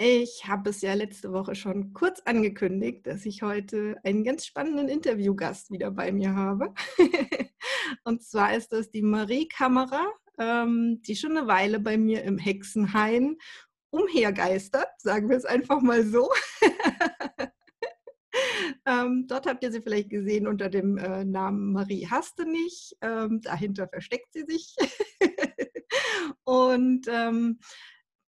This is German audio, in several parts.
Ich habe es ja letzte Woche schon kurz angekündigt, dass ich heute einen ganz spannenden Interviewgast wieder bei mir habe. und zwar ist das die Marie Kammerer, ähm, die schon eine Weile bei mir im Hexenhain umhergeistert, sagen wir es einfach mal so. ähm, dort habt ihr sie vielleicht gesehen unter dem äh, Namen Marie Haste nicht. Ähm, dahinter versteckt sie sich. und ähm,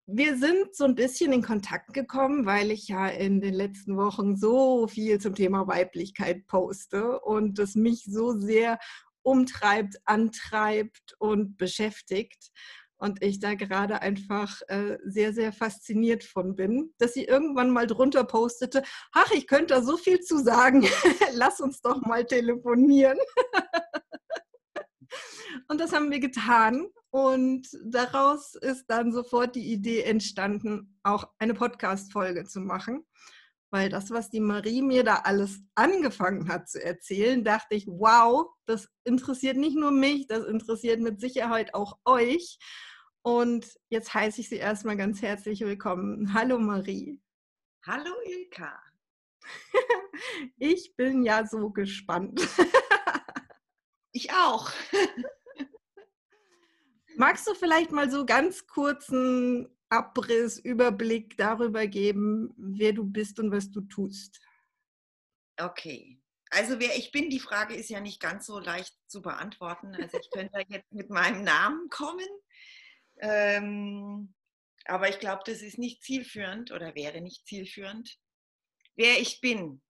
wir sind so ein bisschen in Kontakt gekommen, weil ich ja in den letzten Wochen so viel zum Thema Weiblichkeit poste und das mich so sehr umtreibt, antreibt und beschäftigt. Und ich da gerade einfach äh, sehr, sehr fasziniert von bin, dass sie irgendwann mal drunter postete, ach, ich könnte da so viel zu sagen, lass uns doch mal telefonieren. und das haben wir getan. Und daraus ist dann sofort die Idee entstanden, auch eine Podcast-Folge zu machen. Weil das, was die Marie mir da alles angefangen hat zu erzählen, dachte ich, wow, das interessiert nicht nur mich, das interessiert mit Sicherheit auch euch. Und jetzt heiße ich Sie erstmal ganz herzlich willkommen. Hallo Marie. Hallo Ilka. ich bin ja so gespannt. ich auch. Magst du vielleicht mal so ganz kurzen Abriss, Überblick darüber geben, wer du bist und was du tust? Okay. Also wer ich bin, die Frage ist ja nicht ganz so leicht zu beantworten. Also ich könnte jetzt mit meinem Namen kommen. Ähm, aber ich glaube, das ist nicht zielführend oder wäre nicht zielführend. Wer ich bin.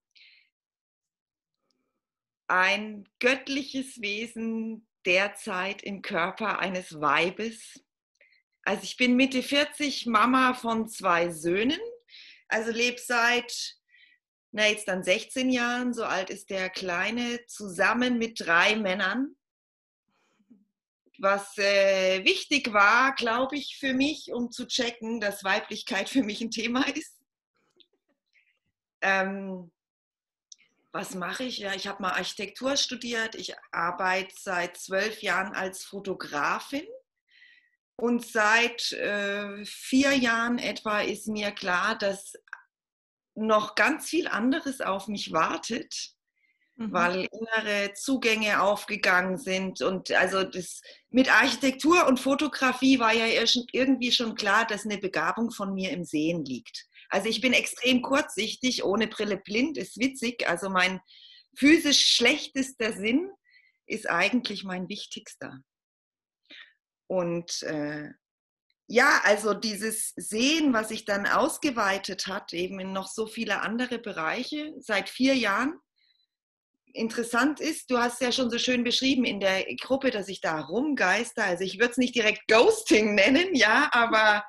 Ein göttliches Wesen, derzeit im Körper eines Weibes. Also ich bin Mitte 40, Mama von zwei Söhnen, also lebe seit, na jetzt dann 16 Jahren, so alt ist der Kleine, zusammen mit drei Männern. Was äh, wichtig war, glaube ich, für mich, um zu checken, dass Weiblichkeit für mich ein Thema ist. Ähm, was mache ich? Ja, ich habe mal Architektur studiert. Ich arbeite seit zwölf Jahren als Fotografin. Und seit äh, vier Jahren etwa ist mir klar, dass noch ganz viel anderes auf mich wartet, mhm. weil innere Zugänge aufgegangen sind. Und also das mit Architektur und Fotografie war ja irgendwie schon klar, dass eine Begabung von mir im Sehen liegt. Also ich bin extrem kurzsichtig, ohne Brille blind, ist witzig. Also mein physisch schlechtester Sinn ist eigentlich mein wichtigster. Und äh, ja, also dieses Sehen, was sich dann ausgeweitet hat, eben in noch so viele andere Bereiche, seit vier Jahren. Interessant ist, du hast ja schon so schön beschrieben in der Gruppe, dass ich da rumgeister. Also ich würde es nicht direkt Ghosting nennen, ja, aber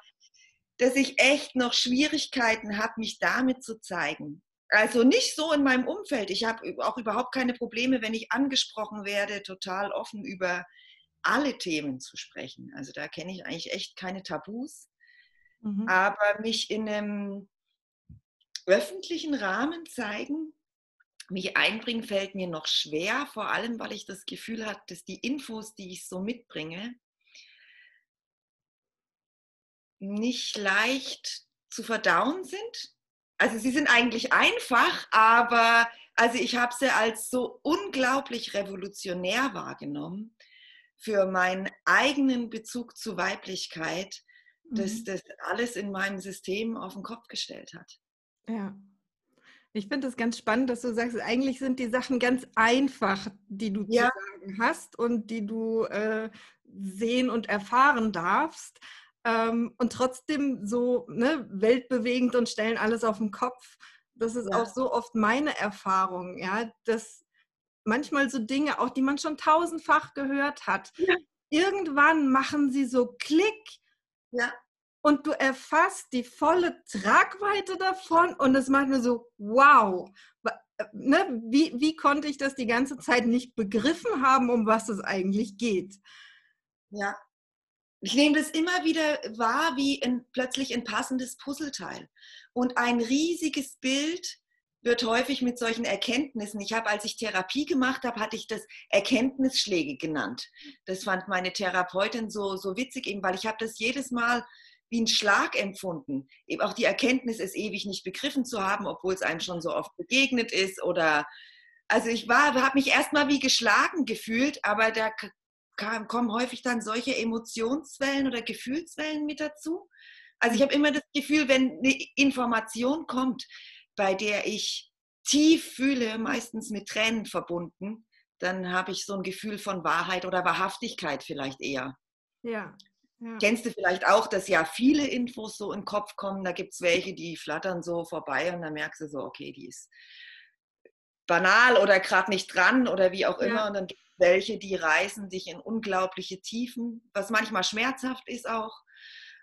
dass ich echt noch Schwierigkeiten habe, mich damit zu zeigen. Also nicht so in meinem Umfeld. Ich habe auch überhaupt keine Probleme, wenn ich angesprochen werde, total offen über alle Themen zu sprechen. Also da kenne ich eigentlich echt keine Tabus. Mhm. Aber mich in einem öffentlichen Rahmen zeigen, mich einbringen, fällt mir noch schwer, vor allem weil ich das Gefühl habe, dass die Infos, die ich so mitbringe, nicht leicht zu verdauen sind. Also sie sind eigentlich einfach, aber also ich habe sie als so unglaublich revolutionär wahrgenommen für meinen eigenen Bezug zu Weiblichkeit, mhm. dass das alles in meinem System auf den Kopf gestellt hat. Ja. Ich finde es ganz spannend, dass du sagst, eigentlich sind die Sachen ganz einfach, die du ja. zu sagen hast und die du äh, sehen und erfahren darfst ähm, und trotzdem so ne, weltbewegend und stellen alles auf den Kopf. Das ist ja. auch so oft meine Erfahrung, ja, dass manchmal so Dinge, auch die man schon tausendfach gehört hat, ja. irgendwann machen sie so Klick. Ja. und du erfasst die volle Tragweite davon und es macht mir so, wow, ne, wie, wie konnte ich das die ganze Zeit nicht begriffen haben, um was es eigentlich geht? Ja, ich nehme das immer wieder wahr wie ein, plötzlich ein passendes Puzzleteil. Und ein riesiges Bild wird häufig mit solchen Erkenntnissen. Ich habe, als ich Therapie gemacht habe, hatte ich das Erkenntnisschläge genannt. Das fand meine Therapeutin so, so witzig, eben, weil ich habe das jedes Mal wie ein Schlag empfunden. Eben auch die Erkenntnis, es ewig nicht begriffen zu haben, obwohl es einem schon so oft begegnet ist. Oder also ich war, habe mich erstmal wie geschlagen gefühlt, aber da kam, kommen häufig dann solche Emotionswellen oder Gefühlswellen mit dazu. Also ich habe immer das Gefühl, wenn eine Information kommt, bei der ich tief fühle, meistens mit Tränen verbunden, dann habe ich so ein Gefühl von Wahrheit oder Wahrhaftigkeit vielleicht eher. Ja. ja. Kennst du vielleicht auch, dass ja viele Infos so im Kopf kommen, da gibt es welche, die flattern so vorbei und dann merkst du so, okay, die ist banal oder gerade nicht dran oder wie auch immer. Ja. Und dann gibt welche, die reißen dich in unglaubliche Tiefen, was manchmal schmerzhaft ist auch.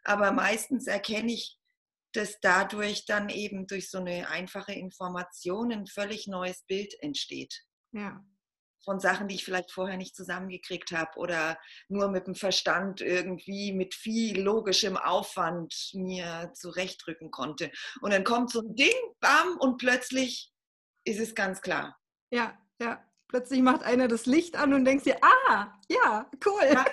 Aber meistens erkenne ich, dass dadurch dann eben durch so eine einfache Information ein völlig neues Bild entsteht. Ja. Von Sachen, die ich vielleicht vorher nicht zusammengekriegt habe oder nur mit dem Verstand irgendwie mit viel logischem Aufwand mir zurechtrücken konnte. Und dann kommt so ein Ding, bam, und plötzlich ist es ganz klar. Ja, ja. Plötzlich macht einer das Licht an und denkst dir, ah, ja, cool. Ja.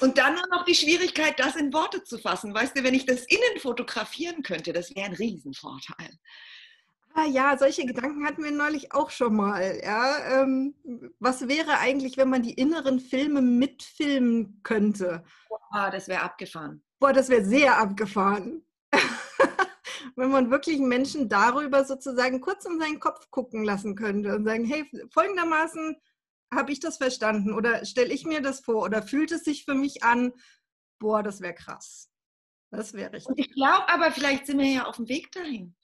Und dann noch die Schwierigkeit, das in Worte zu fassen. Weißt du, wenn ich das innen fotografieren könnte, das wäre ein Riesenvorteil. Ah, ja, solche Gedanken hatten wir neulich auch schon mal. Ja, ähm, was wäre eigentlich, wenn man die inneren Filme mitfilmen könnte? Boah, das wäre abgefahren. Boah, das wäre sehr abgefahren. Wenn man wirklich Menschen darüber sozusagen kurz in seinen Kopf gucken lassen könnte und sagen, hey, folgendermaßen habe ich das verstanden oder stelle ich mir das vor oder fühlt es sich für mich an, boah, das wäre krass. Das wäre richtig. Und ich glaube aber, vielleicht sind wir ja auf dem Weg dahin.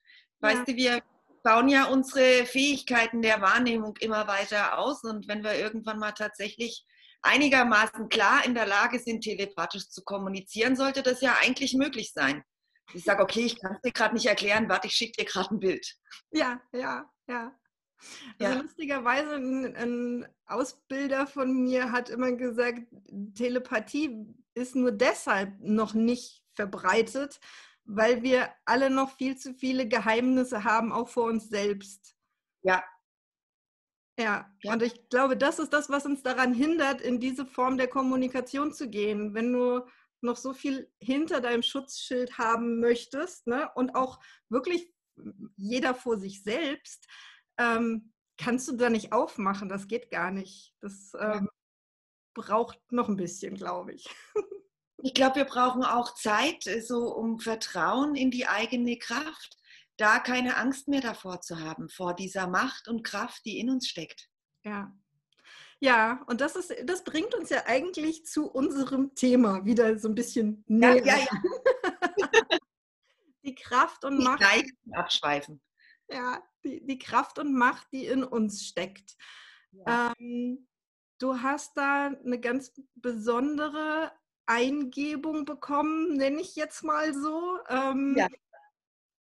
Weißt ja. du, wir bauen ja unsere Fähigkeiten der Wahrnehmung immer weiter aus und wenn wir irgendwann mal tatsächlich einigermaßen klar in der Lage sind, telepathisch zu kommunizieren, sollte das ja eigentlich möglich sein. Ich sage, okay, ich kann es dir gerade nicht erklären, warte, ich schicke dir gerade ein Bild. Ja, ja, ja. Also ja. lustigerweise, ein, ein, Ausbilder von mir hat immer gesagt, Telepathie ist nur deshalb noch nicht verbreitet, weil wir alle noch viel zu viele Geheimnisse haben, auch vor uns selbst. Ja. Ja, ja. und ich glaube, das ist das, was uns daran hindert, in diese Form der Kommunikation zu gehen. Wenn du noch so viel hinter deinem Schutzschild haben möchtest ne? und auch wirklich jeder vor sich selbst, ähm, kannst du da nicht aufmachen. Das geht gar nicht. Das ähm, braucht noch ein bisschen, glaube ich. Ich glaube, wir brauchen auch Zeit, äh, so um Vertrauen in die eigene Kraft, da keine Angst mehr davor zu haben, vor dieser Macht und Kraft, die in uns steckt. Ja, ja, und das ist, das bringt uns ja eigentlich zu unserem Thema wieder so ein bisschen näher. Ja, ja, ja. die Kraft und Macht. abschweifen. Ja, die, die Kraft und Macht, die in uns steckt. Ja. Ähm, du hast da eine ganz besondere Eingebung bekommen, nenne ich jetzt mal so. Ähm, ja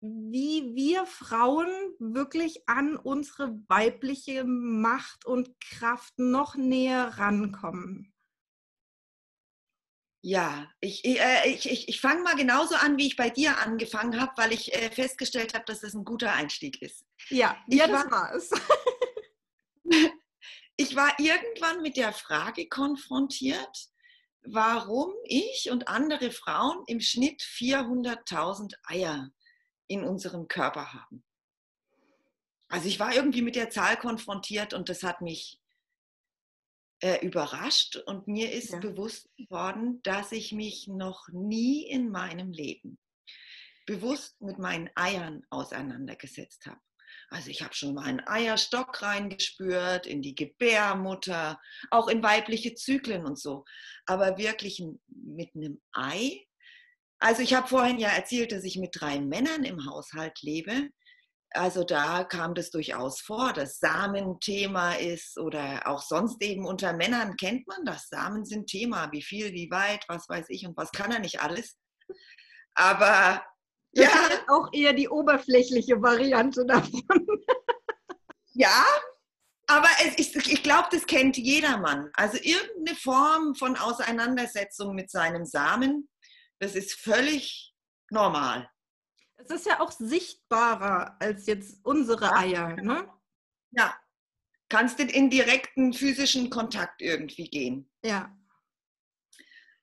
wie wir Frauen wirklich an unsere weibliche Macht und Kraft noch näher rankommen. Ja, ich, äh, ich, ich, ich fange mal genauso an, wie ich bei dir angefangen habe, weil ich äh, festgestellt habe, dass das ein guter Einstieg ist. Ja, ich ja, das war es. ich war irgendwann mit der Frage konfrontiert, warum ich und andere Frauen im Schnitt 400.000 Eier in unserem Körper haben. Also ich war irgendwie mit der Zahl konfrontiert und das hat mich äh, überrascht und mir ist ja. bewusst geworden, dass ich mich noch nie in meinem Leben bewusst mit meinen Eiern auseinandergesetzt habe. Also ich habe schon mal einen Eierstock reingespürt, in die Gebärmutter, auch in weibliche Zyklen und so. Aber wirklich mit einem Ei also ich habe vorhin ja erzählt, dass ich mit drei Männern im Haushalt lebe. Also da kam das durchaus vor, dass Samenthema ist oder auch sonst eben unter Männern kennt man das. Samen sind Thema, wie viel, wie weit, was weiß ich und was kann er nicht alles. Aber das ja. ist auch eher die oberflächliche Variante davon. Ja, aber es, ich, ich glaube, das kennt jedermann. Also irgendeine Form von Auseinandersetzung mit seinem Samen, das ist völlig normal. Es ist ja auch sichtbarer als jetzt unsere Eier, ne? Ja. Kannst du in direkten physischen Kontakt irgendwie gehen. Ja.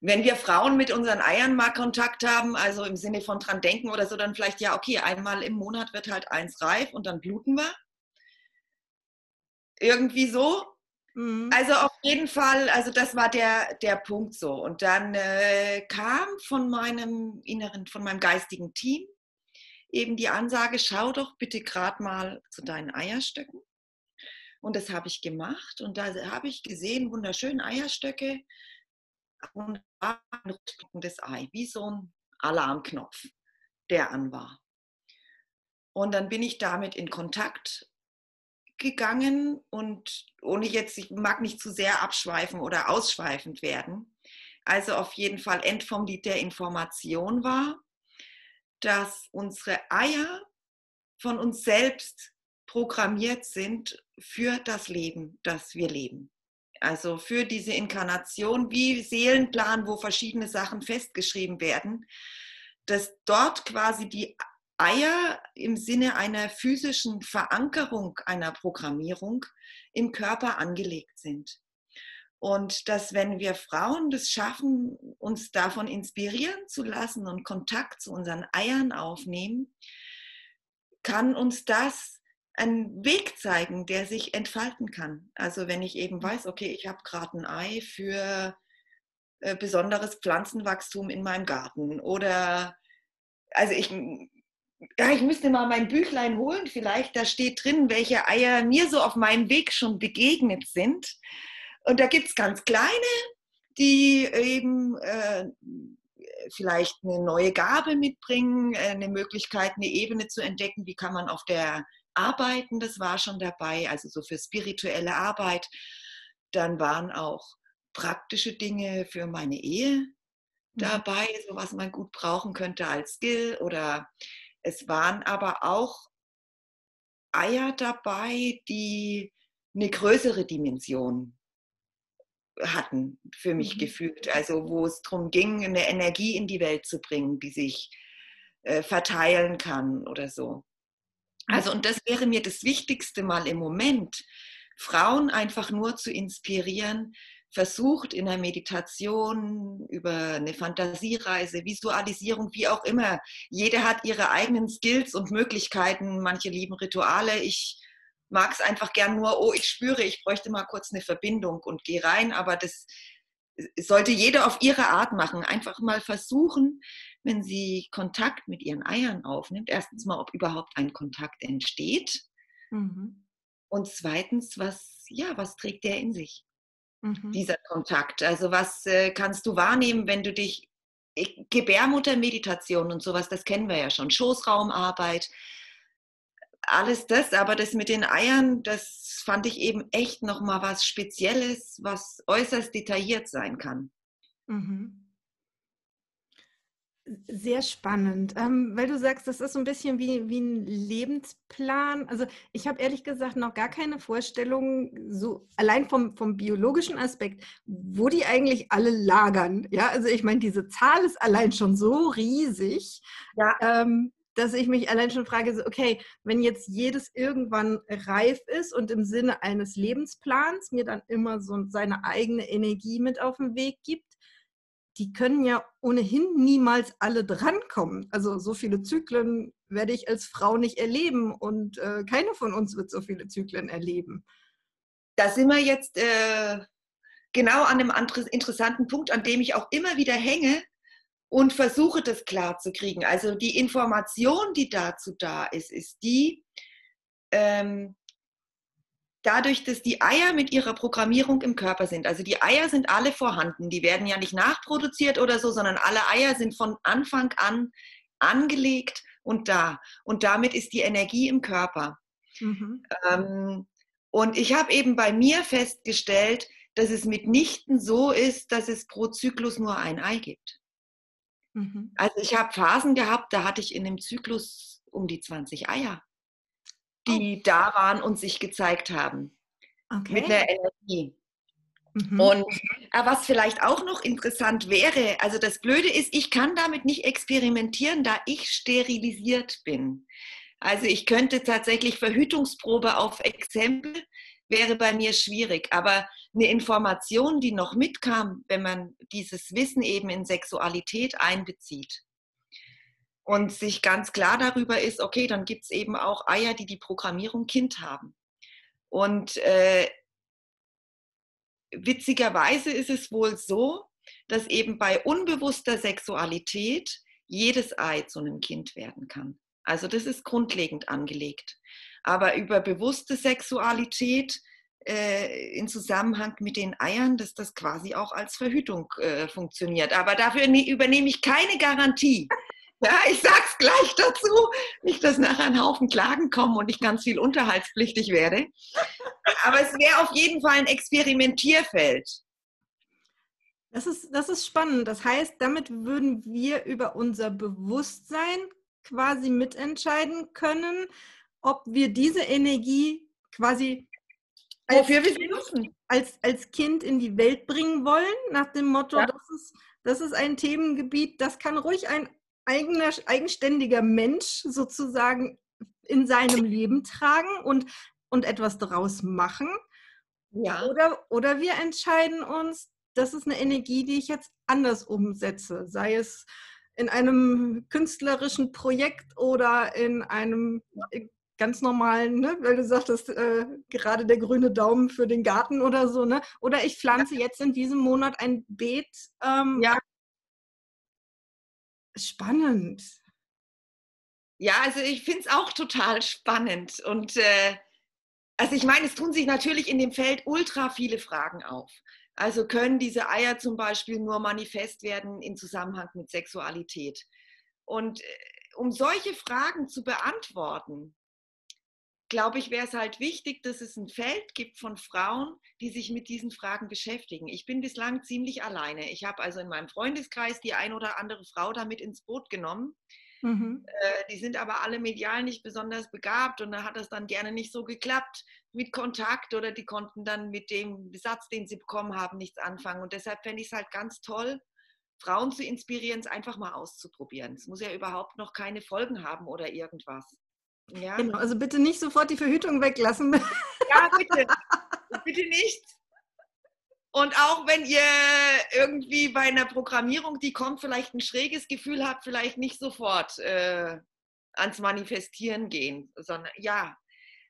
Wenn wir Frauen mit unseren Eiern mal Kontakt haben, also im Sinne von dran denken oder so, dann vielleicht ja, okay, einmal im Monat wird halt eins reif und dann bluten wir. Irgendwie so. Mhm. Also auf jeden Fall, also das war der, der Punkt so. Und dann äh, kam von meinem inneren, von meinem geistigen Team eben die Ansage, schau doch bitte gerade mal zu deinen Eierstöcken. Und das habe ich gemacht und da habe ich gesehen, wunderschöne Eierstöcke und ein rückblickendes Ei, wie so ein Alarmknopf, der an war. Und dann bin ich damit in Kontakt gegangen und ohne jetzt, ich mag nicht zu sehr abschweifen oder ausschweifend werden. Also auf jeden Fall End vom Lied der Information war, dass unsere Eier von uns selbst programmiert sind für das Leben, das wir leben. Also für diese Inkarnation wie Seelenplan, wo verschiedene Sachen festgeschrieben werden, dass dort quasi die Eier im Sinne einer physischen Verankerung einer Programmierung im Körper angelegt sind. Und dass wenn wir Frauen das schaffen, uns davon inspirieren zu lassen und Kontakt zu unseren Eiern aufnehmen, kann uns das einen Weg zeigen, der sich entfalten kann. Also wenn ich eben weiß, okay, ich habe gerade ein Ei für äh, besonderes Pflanzenwachstum in meinem Garten oder also ich ja, ich müsste mal mein Büchlein holen, vielleicht da steht drin, welche Eier mir so auf meinem Weg schon begegnet sind. Und da gibt es ganz kleine, die eben äh, vielleicht eine neue Gabe mitbringen, äh, eine Möglichkeit, eine Ebene zu entdecken, wie kann man auf der arbeiten, das war schon dabei, also so für spirituelle Arbeit. Dann waren auch praktische Dinge für meine Ehe mhm. dabei, so was man gut brauchen könnte als Skill oder es waren aber auch Eier dabei, die eine größere Dimension hatten, für mich mhm. gefühlt. Also wo es darum ging, eine Energie in die Welt zu bringen, die sich äh, verteilen kann oder so. Also und das wäre mir das Wichtigste mal im Moment, Frauen einfach nur zu inspirieren, versucht in der Meditation, über eine Fantasiereise, Visualisierung, wie auch immer. Jeder hat ihre eigenen Skills und Möglichkeiten. Manche lieben Rituale. Ich mag es einfach gern nur, oh, ich spüre, ich bräuchte mal kurz eine Verbindung und gehe rein. Aber das sollte jeder auf ihre Art machen. Einfach mal versuchen, wenn sie Kontakt mit ihren Eiern aufnimmt, erstens mal, ob überhaupt ein Kontakt entsteht. Mhm. Und zweitens, was, ja, was trägt der in sich? Mhm. dieser Kontakt? Also was äh, kannst du wahrnehmen, wenn du dich, Gebärmuttermeditation und sowas, das kennen wir ja schon, Schoßraumarbeit, alles das, aber das mit den Eiern, das fand ich eben echt nochmal was Spezielles, was äußerst detailliert sein kann. Mhm. Sehr spannend, ähm, weil du sagst, das ist so ein bisschen wie, wie ein Lebensplan. Also ich habe ehrlich gesagt noch gar keine Vorstellung, so allein vom, vom biologischen Aspekt, wo die eigentlich alle lagern. Ja, also ich meine, diese Zahl ist allein schon so riesig, ja. ähm, dass ich mich allein schon frage, so, okay, wenn jetzt jedes irgendwann reif ist und im Sinne eines Lebensplans mir dann immer so seine eigene Energie mit auf den Weg gibt, die können ja ohnehin niemals alle drankommen. Also so viele Zyklen werde ich als Frau nicht erleben und äh, keine von uns wird so viele Zyklen erleben. Da sind wir jetzt äh, genau an einem interessanten Punkt, an dem ich auch immer wieder hänge und versuche, das klar zu kriegen. Also die Information, die dazu da ist, ist die, ähm, dadurch, dass die Eier mit ihrer Programmierung im Körper sind. Also die Eier sind alle vorhanden. Die werden ja nicht nachproduziert oder so, sondern alle Eier sind von Anfang an angelegt und da. Und damit ist die Energie im Körper. Mhm. Ähm, und ich habe eben bei mir festgestellt, dass es mitnichten so ist, dass es pro Zyklus nur ein Ei gibt. Mhm. Also ich habe Phasen gehabt, da hatte ich in dem Zyklus um die 20 Eier, die oh. da waren und sich gezeigt haben. Okay. Mit einer Energie. Mhm. Und äh, was vielleicht auch noch interessant wäre, also das Blöde ist, ich kann damit nicht experimentieren, da ich sterilisiert bin. Also ich könnte tatsächlich Verhütungsprobe auf Exempel, wäre bei mir schwierig. Aber eine Information, die noch mitkam, wenn man dieses Wissen eben in Sexualität einbezieht und sich ganz klar darüber ist, okay, dann gibt es eben auch Eier, die die Programmierung Kind haben. Und äh, witzigerweise ist es wohl so, dass eben bei unbewusster Sexualität jedes Ei zu einem Kind werden kann. Also das ist grundlegend angelegt. Aber über bewusste Sexualität äh, in Zusammenhang mit den Eiern, dass das quasi auch als Verhütung äh, funktioniert. Aber dafür ne übernehme ich keine Garantie. Ja, ich sag's gleich dazu, nicht, dass nachher ein Haufen Klagen kommen und ich ganz viel unterhaltspflichtig werde. Aber es wäre auf jeden Fall ein Experimentierfeld. Das ist, das ist spannend. Das heißt, damit würden wir über unser Bewusstsein quasi mitentscheiden können, ob wir diese Energie quasi als, nutzen. Als, als Kind in die Welt bringen wollen, nach dem Motto, ja. das, ist, das ist ein Themengebiet, das kann ruhig ein eigener, eigenständiger Mensch sozusagen in seinem Leben tragen und, und etwas daraus machen. Ja. Oder, oder wir entscheiden uns, das ist eine Energie, die ich jetzt anders umsetze, sei es in einem künstlerischen Projekt oder in einem ganz normalen, ne, weil du sagtest, äh, gerade der grüne Daumen für den Garten oder so, ne? Oder ich pflanze ja. jetzt in diesem Monat ein Beet. Ähm, ja. Spannend. Ja, also ich finde es auch total spannend. Und äh, also ich meine, es tun sich natürlich in dem Feld ultra viele Fragen auf. Also können diese Eier zum Beispiel nur manifest werden in Zusammenhang mit Sexualität? Und äh, um solche Fragen zu beantworten, glaube ich, wäre es halt wichtig, dass es ein Feld gibt von Frauen, die sich mit diesen Fragen beschäftigen. Ich bin bislang ziemlich alleine. Ich habe also in meinem Freundeskreis die ein oder andere Frau damit ins Boot genommen. Mhm. Äh, die sind aber alle medial nicht besonders begabt und da hat das dann gerne nicht so geklappt mit Kontakt oder die konnten dann mit dem Besatz, den sie bekommen haben, nichts anfangen. Und deshalb fände ich es halt ganz toll, Frauen zu inspirieren, es einfach mal auszuprobieren. Es muss ja überhaupt noch keine Folgen haben oder irgendwas. Ja. Genau, also bitte nicht sofort die Verhütung weglassen. Ja, bitte. bitte nicht. Und auch wenn ihr irgendwie bei einer Programmierung, die kommt, vielleicht ein schräges Gefühl habt, vielleicht nicht sofort äh, ans Manifestieren gehen, sondern ja.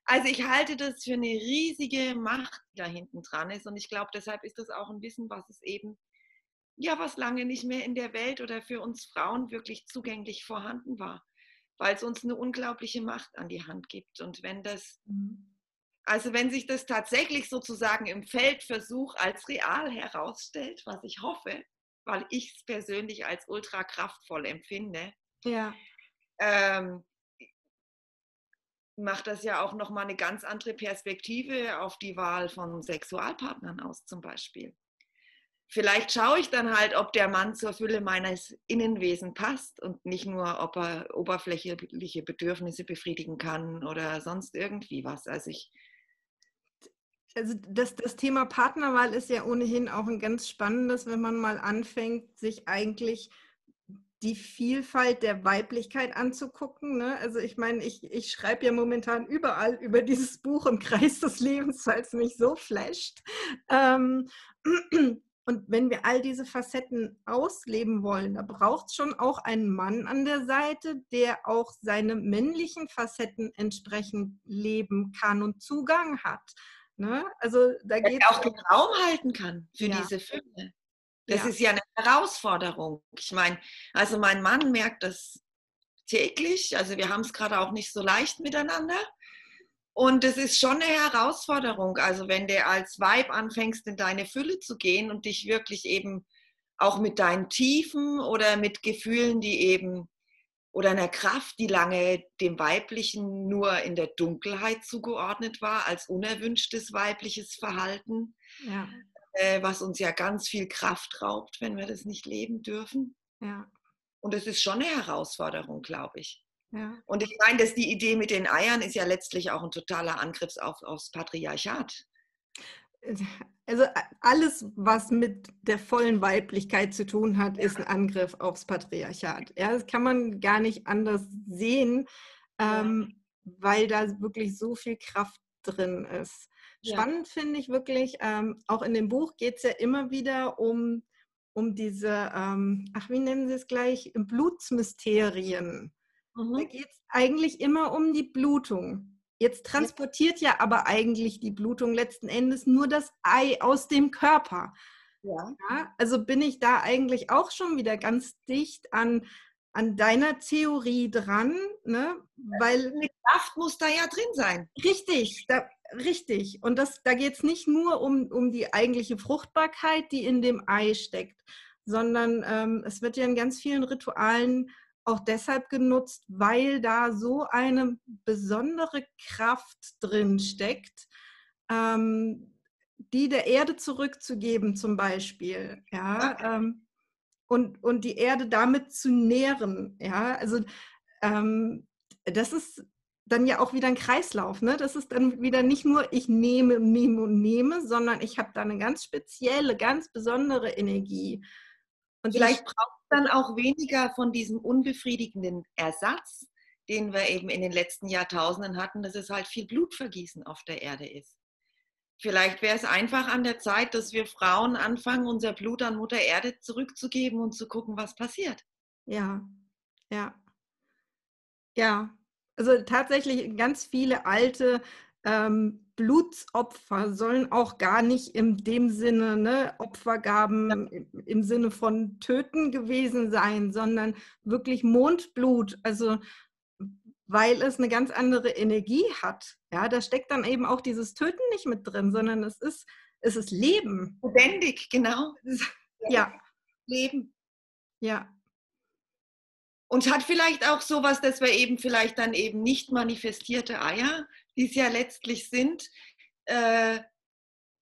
Also ich halte das für eine riesige Macht, die da hinten dran ist. Und ich glaube, deshalb ist das auch ein Wissen, was es eben, ja, was lange nicht mehr in der Welt oder für uns Frauen wirklich zugänglich vorhanden war weil es uns eine unglaubliche Macht an die Hand gibt. Und wenn das, mhm. also wenn sich das tatsächlich sozusagen im Feldversuch als real herausstellt, was ich hoffe, weil ich es persönlich als ultra kraftvoll empfinde, ja. ähm, macht das ja auch nochmal eine ganz andere Perspektive auf die Wahl von Sexualpartnern aus zum Beispiel vielleicht schaue ich dann halt, ob der Mann zur Fülle meines Innenwesen passt und nicht nur, ob er oberflächliche Bedürfnisse befriedigen kann oder sonst irgendwie was. Also ich. Also das, das Thema Partnerwahl ist ja ohnehin auch ein ganz spannendes, wenn man mal anfängt, sich eigentlich die Vielfalt der Weiblichkeit anzugucken. Ne? Also ich meine, ich, ich schreibe ja momentan überall über dieses Buch im Kreis des Lebens, es mich so flasht. Ähm, und wenn wir all diese Facetten ausleben wollen, da braucht es schon auch einen Mann an der Seite, der auch seine männlichen Facetten entsprechend leben kann und Zugang hat. Ne? Also da geht auch den Raum halten kann für ja. diese Fülle. Das ja. ist ja eine Herausforderung. Ich meine, also mein Mann merkt das täglich. Also wir haben es gerade auch nicht so leicht miteinander. Und es ist schon eine Herausforderung. Also wenn du als Weib anfängst, in deine Fülle zu gehen und dich wirklich eben auch mit deinen Tiefen oder mit Gefühlen, die eben oder einer Kraft, die lange dem Weiblichen nur in der Dunkelheit zugeordnet war, als unerwünschtes weibliches Verhalten, ja. äh, was uns ja ganz viel Kraft raubt, wenn wir das nicht leben dürfen. Ja. Und es ist schon eine Herausforderung, glaube ich. Ja. Und ich meine, dass die Idee mit den Eiern ist ja letztlich auch ein totaler Angriff auf, aufs Patriarchat. Also alles, was mit der vollen Weiblichkeit zu tun hat, ist ein Angriff aufs Patriarchat. Ja, das kann man gar nicht anders sehen, ähm, weil da wirklich so viel Kraft drin ist. Spannend ja. finde ich wirklich, ähm, auch in dem Buch geht es ja immer wieder um, um diese, ähm, ach, wie nennen Sie es gleich, Blutsmysterien. Mhm. Da geht es eigentlich immer um die Blutung. Jetzt transportiert ja aber eigentlich die Blutung letzten Endes nur das Ei aus dem Körper. Ja. ja. also bin ich da eigentlich auch schon wieder ganz dicht an, an deiner Theorie dran, ne? Weil eine Kraft muss da ja drin sein. Richtig, da, richtig. Und das, da geht es nicht nur um, um die eigentliche Fruchtbarkeit, die in dem Ei steckt, sondern ähm, es wird ja in ganz vielen Ritualen auch deshalb genutzt, weil da so eine besondere Kraft drin steckt, ähm, die der Erde zurückzugeben zum Beispiel. Ja, ähm, und, und die Erde damit zu nähren. Ja, also ähm, das ist dann ja auch wieder ein Kreislauf. Ne? Das ist dann wieder nicht nur ich nehme, nehme und nehme, sondern ich habe da eine ganz spezielle, ganz besondere Energie. Und vielleicht braucht dann auch weniger von diesem unbefriedigenden Ersatz, den wir eben in den letzten Jahrtausenden hatten, dass es halt viel Blutvergießen auf der Erde ist. Vielleicht wäre es einfach an der Zeit, dass wir Frauen anfangen, unser Blut an Mutter Erde zurückzugeben und zu gucken, was passiert. Ja, ja. Ja, also tatsächlich ganz viele alte ähm, Blutsopfer sollen auch gar nicht in dem Sinne ne, Opfergaben ja. im Sinne von Töten gewesen sein, sondern wirklich Mondblut, also weil es eine ganz andere Energie hat. Ja, da steckt dann eben auch dieses Töten nicht mit drin, sondern es ist, es ist Leben. Lebendig, genau. Ja. Leben. Ja. Und hat vielleicht auch sowas, dass wir eben vielleicht dann eben nicht manifestierte Eier, die es ja letztlich sind, äh,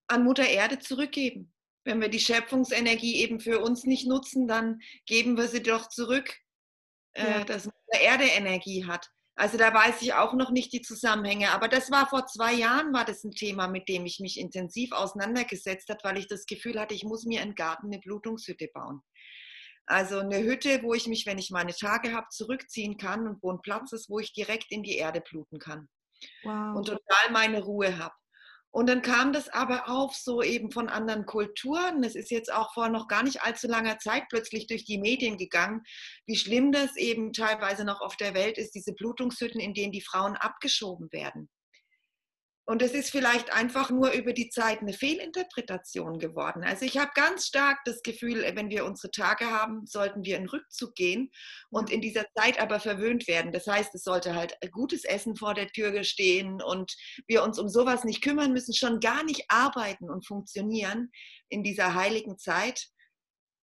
an Mutter Erde zurückgeben. Wenn wir die Schöpfungsenergie eben für uns nicht nutzen, dann geben wir sie doch zurück, äh, ja. dass Mutter Erde Energie hat. Also da weiß ich auch noch nicht die Zusammenhänge. Aber das war vor zwei Jahren, war das ein Thema, mit dem ich mich intensiv auseinandergesetzt habe, weil ich das Gefühl hatte, ich muss mir im Garten eine Blutungshütte bauen. Also eine Hütte, wo ich mich, wenn ich meine Tage habe, zurückziehen kann und wo ein Platz ist, wo ich direkt in die Erde bluten kann wow. und total meine Ruhe habe. Und dann kam das aber auf so eben von anderen Kulturen. Das ist jetzt auch vor noch gar nicht allzu langer Zeit plötzlich durch die Medien gegangen, wie schlimm das eben teilweise noch auf der Welt ist, diese Blutungshütten, in denen die Frauen abgeschoben werden. Und es ist vielleicht einfach nur über die Zeit eine Fehlinterpretation geworden. Also ich habe ganz stark das Gefühl, wenn wir unsere Tage haben, sollten wir in Rückzug gehen und in dieser Zeit aber verwöhnt werden. Das heißt, es sollte halt gutes Essen vor der Tür stehen und wir uns um sowas nicht kümmern müssen, schon gar nicht arbeiten und funktionieren in dieser heiligen Zeit.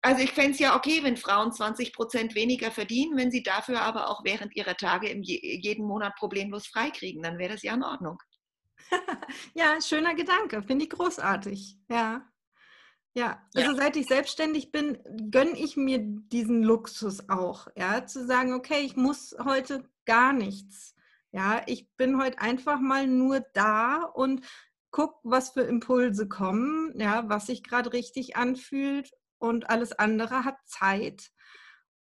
Also ich fände es ja okay, wenn Frauen 20 Prozent weniger verdienen, wenn sie dafür aber auch während ihrer Tage jeden Monat problemlos freikriegen, dann wäre das ja in Ordnung. ja, schöner Gedanke, finde ich großartig. Ja. Ja, also ja. seit ich selbstständig bin, gönne ich mir diesen Luxus auch, ja, zu sagen, okay, ich muss heute gar nichts. Ja, ich bin heute einfach mal nur da und guck, was für Impulse kommen, ja, was sich gerade richtig anfühlt und alles andere hat Zeit.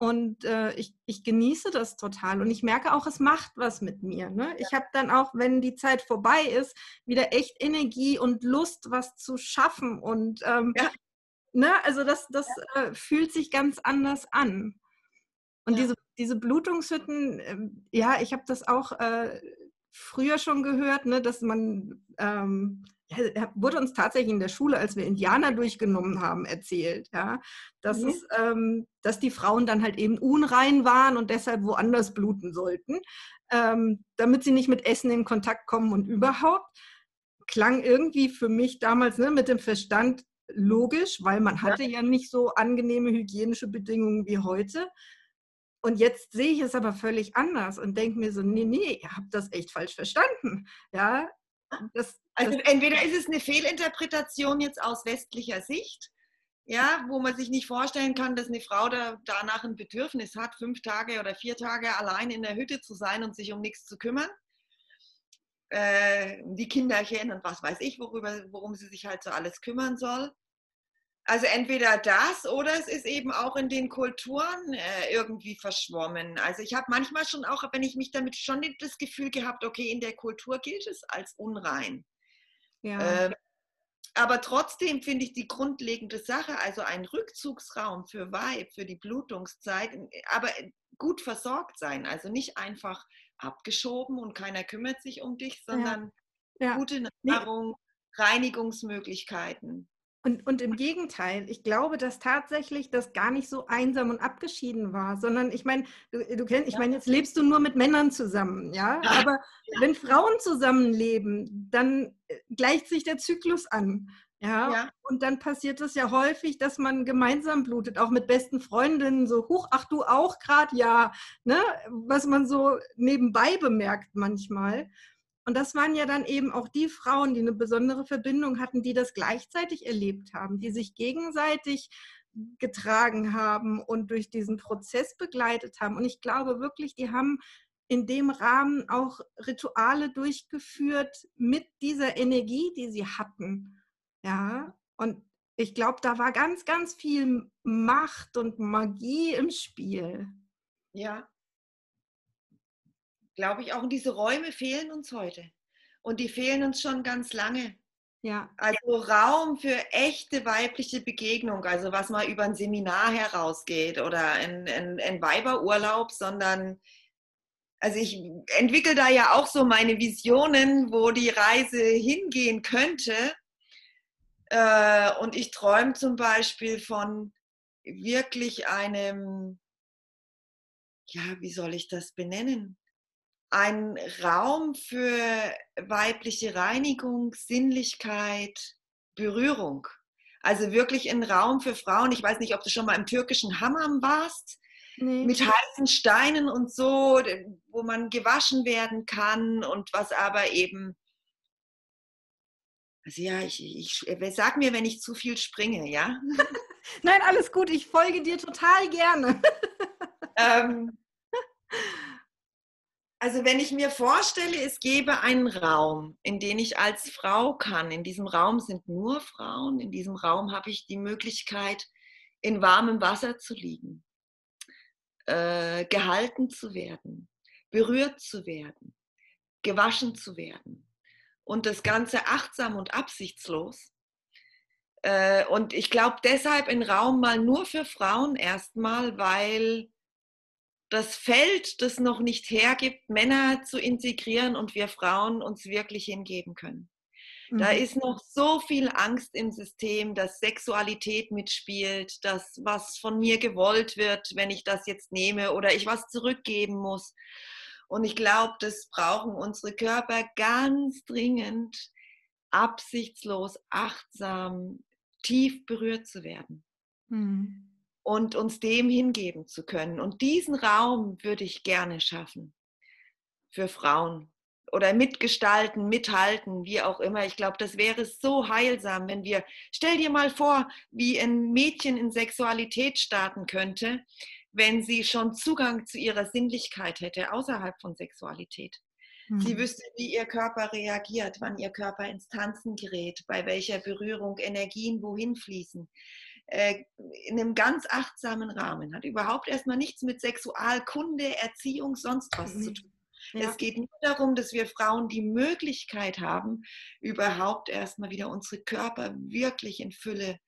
Und äh, ich, ich genieße das total. Und ich merke auch, es macht was mit mir. Ne? Ja. Ich habe dann auch, wenn die Zeit vorbei ist, wieder echt Energie und Lust, was zu schaffen. Und ähm, ja. ne? also das, das ja. äh, fühlt sich ganz anders an. Und diese, diese Blutungshütten, äh, ja, ich habe das auch äh, früher schon gehört, ne, dass man ähm, wurde uns tatsächlich in der Schule, als wir Indianer durchgenommen haben, erzählt, ja, dass, mhm. es, ähm, dass die Frauen dann halt eben unrein waren und deshalb woanders bluten sollten, ähm, damit sie nicht mit Essen in Kontakt kommen und überhaupt. Klang irgendwie für mich damals ne, mit dem Verstand logisch, weil man hatte ja. ja nicht so angenehme hygienische Bedingungen wie heute. und jetzt sehe ich es aber völlig anders und denke mir so, nee, nee, ihr habt das echt falsch verstanden. Ja, das, also entweder ist es eine Fehlinterpretation jetzt aus westlicher Sicht, ja, wo man sich nicht vorstellen kann, dass eine Frau da, danach ein Bedürfnis hat, fünf Tage oder vier Tage allein in der Hütte zu sein und sich um nichts zu kümmern. Äh, die Kinderchen und was weiß ich, worüber, worum sie sich halt so alles kümmern soll. Also entweder das oder es ist eben auch in den Kulturen äh, irgendwie verschwommen. Also ich habe manchmal schon auch, wenn ich mich damit schon das Gefühl gehabt, okay, in der Kultur gilt es als unrein. Ja. Ähm, aber trotzdem finde ich die grundlegende Sache, also ein Rückzugsraum für Weib, für die Blutungszeit, aber gut versorgt sein, also nicht einfach abgeschoben und keiner kümmert sich um dich, sondern ja. Ja. gute Nahrung. Reinigungsmöglichkeiten. Und, und im Gegenteil, ich glaube, dass tatsächlich das gar nicht so einsam und abgeschieden war, sondern ich meine, du, du kennst, ich meine, jetzt lebst du nur mit Männern zusammen, ja. Aber ja. wenn Frauen zusammenleben, dann äh, gleicht sich der Zyklus an. Ja? ja? und dann passiert es ja häufig, dass man gemeinsam blutet, auch mit besten Freundinnen, so, huch, ach du auch gerade, ja, ne? was man so nebenbei bemerkt manchmal. Und das waren ja dann eben auch die Frauen, die eine besondere Verbindung hatten, die das gleichzeitig erlebt haben, die sich gegenseitig getragen haben und durch diesen Prozess begleitet haben. Und ich glaube wirklich, die haben in dem Rahmen auch Rituale durchgeführt mit dieser Energie, die sie hatten. Ja, und ich glaube, da war ganz, ganz viel Macht und Magie im Spiel. Ja, glaube ich auch. Und diese Räume fehlen uns heute. Und die fehlen uns schon ganz lange. Ja. Also Raum für echte weibliche Begegnung, also was mal über ein Seminar herausgeht oder ein, ein, ein Weiberurlaub, sondern also ich entwickle da ja auch so meine Visionen, wo die Reise hingehen könnte. Äh, und ich träume zum Beispiel von wirklich einem, ja, wie soll ich das benennen? Ein Raum für weibliche Reinigung, Sinnlichkeit, Berührung. Also wirklich ein Raum für Frauen. Ich weiß nicht, ob du schon mal im türkischen Hammam warst. Nee. Mit heißen Steinen und so, wo man gewaschen werden kann und was aber eben. Also ja, ich, ich sag mir, wenn ich zu viel springe, ja? Nein, alles gut, ich folge dir total gerne. ähm, also wenn ich mir vorstelle, es gäbe einen Raum, in den ich als Frau kann, in diesem Raum sind nur Frauen, in diesem Raum habe ich die Möglichkeit, in warmem Wasser zu liegen, äh, gehalten zu werden, berührt zu werden, gewaschen zu werden und das Ganze achtsam und absichtslos. Äh, und ich glaube deshalb ein Raum mal nur für Frauen erstmal, weil das Feld, das noch nicht hergibt, Männer zu integrieren und wir Frauen uns wirklich hingeben können. Mhm. Da ist noch so viel Angst im System, dass Sexualität mitspielt, dass was von mir gewollt wird, wenn ich das jetzt nehme oder ich was zurückgeben muss. Und ich glaube, das brauchen unsere Körper ganz dringend, absichtslos, achtsam, tief berührt zu werden. Mhm und uns dem hingeben zu können. Und diesen Raum würde ich gerne schaffen für Frauen oder mitgestalten, mithalten, wie auch immer. Ich glaube, das wäre so heilsam, wenn wir, stell dir mal vor, wie ein Mädchen in Sexualität starten könnte, wenn sie schon Zugang zu ihrer Sinnlichkeit hätte, außerhalb von Sexualität. Mhm. Sie wüsste, wie ihr Körper reagiert, wann ihr Körper ins Tanzen gerät, bei welcher Berührung Energien wohin fließen äh, in einem ganz achtsamen Rahmen. Hat überhaupt erstmal nichts mit Sexualkunde, Erziehung, sonst was mhm. zu tun. Ja. Es geht nur darum, dass wir Frauen die Möglichkeit haben, überhaupt erstmal wieder unsere Körper wirklich in Fülle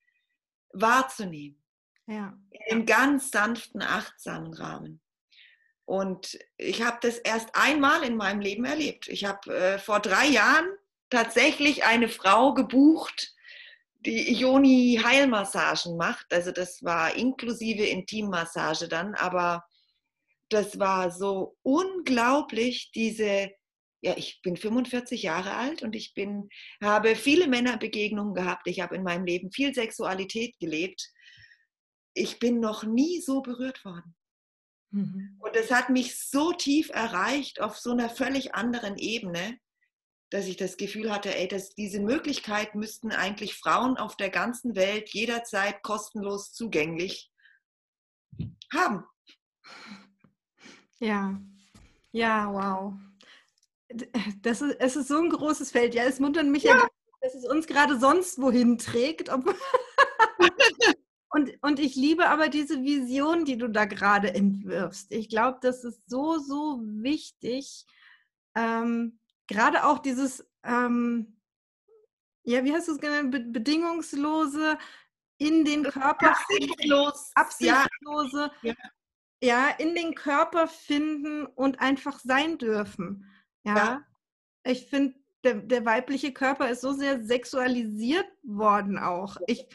wahrzunehmen. Ja. In einem ganz sanften, achtsamen Rahmen. Und ich habe das erst einmal in meinem Leben erlebt. Ich habe äh, vor drei Jahren tatsächlich eine Frau gebucht, die Ioni-Heilmassagen macht. Also das war inklusive Intimmassage dann, aber das war so unglaublich, diese, ja, ich bin 45 Jahre alt und ich bin, habe viele Männerbegegnungen gehabt. Ich habe in meinem Leben viel Sexualität gelebt. Ich bin noch nie so berührt worden. Mhm. Und das hat mich so tief erreicht auf so einer völlig anderen Ebene, dass ich das Gefühl hatte, ey, dass diese Möglichkeit müssten eigentlich Frauen auf der ganzen Welt jederzeit kostenlos zugänglich haben. Ja, ja, wow. Das ist, es ist so ein großes Feld. Ja, es wundert mich ja, ja dass es uns gerade sonst wohin trägt. und, und ich liebe aber diese Vision, die du da gerade entwirfst. Ich glaube, das ist so, so wichtig. Ähm, gerade auch dieses, ähm, ja, wie hast du es genannt, Be bedingungslose in den Körper absichtlos, absichtslose, ja. ja. in den Körper finden und einfach sein dürfen. Ja, ja. ich finde, der, der weibliche Körper ist so sehr sexualisiert worden auch. Ich,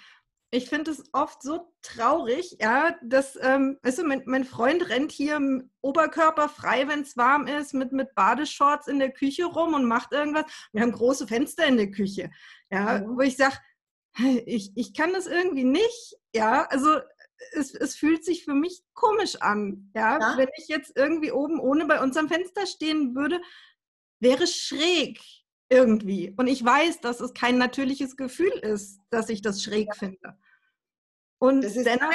ich finde es oft so traurig, ja, dass, ähm, du, mein, mein Freund rennt hier oberkörperfrei, wenn es warm ist, mit, mit Badeshorts in der Küche rum und macht irgendwas. Wir haben große Fenster in der Küche, ja, mhm. wo ich sage, ich, ich kann das irgendwie nicht, ja, also es, es fühlt sich für mich komisch an, ja? ja, wenn ich jetzt irgendwie oben ohne bei uns am Fenster stehen würde, wäre schräg, irgendwie. Und ich weiß, dass es kein natürliches Gefühl ist, dass ich das schräg finde. Und das ist dennoch,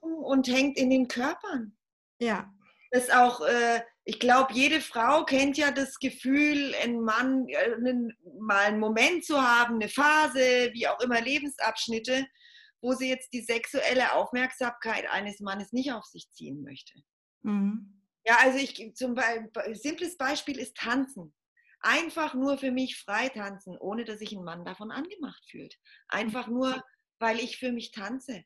und hängt in den Körpern. Ja. Das auch, äh, ich glaube, jede Frau kennt ja das Gefühl, einen Mann einen, mal einen Moment zu haben, eine Phase, wie auch immer Lebensabschnitte, wo sie jetzt die sexuelle Aufmerksamkeit eines Mannes nicht auf sich ziehen möchte. Mhm. Ja, also ich zum Beispiel, simples Beispiel ist Tanzen einfach nur für mich frei tanzen, ohne dass sich ein Mann davon angemacht fühlt. Einfach nur, weil ich für mich tanze.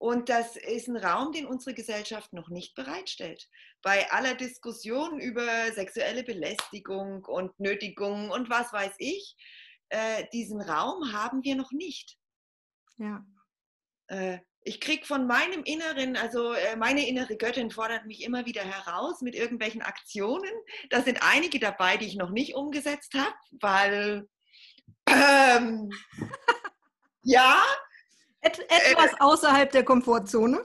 Und das ist ein Raum, den unsere Gesellschaft noch nicht bereitstellt. Bei aller Diskussion über sexuelle Belästigung und Nötigung und was weiß ich, äh, diesen Raum haben wir noch nicht. Ja. Äh, ich kriege von meinem Inneren, also äh, meine innere Göttin fordert mich immer wieder heraus mit irgendwelchen Aktionen. Da sind einige dabei, die ich noch nicht umgesetzt habe, weil ähm, ja. Et etwas äh, außerhalb der Komfortzone.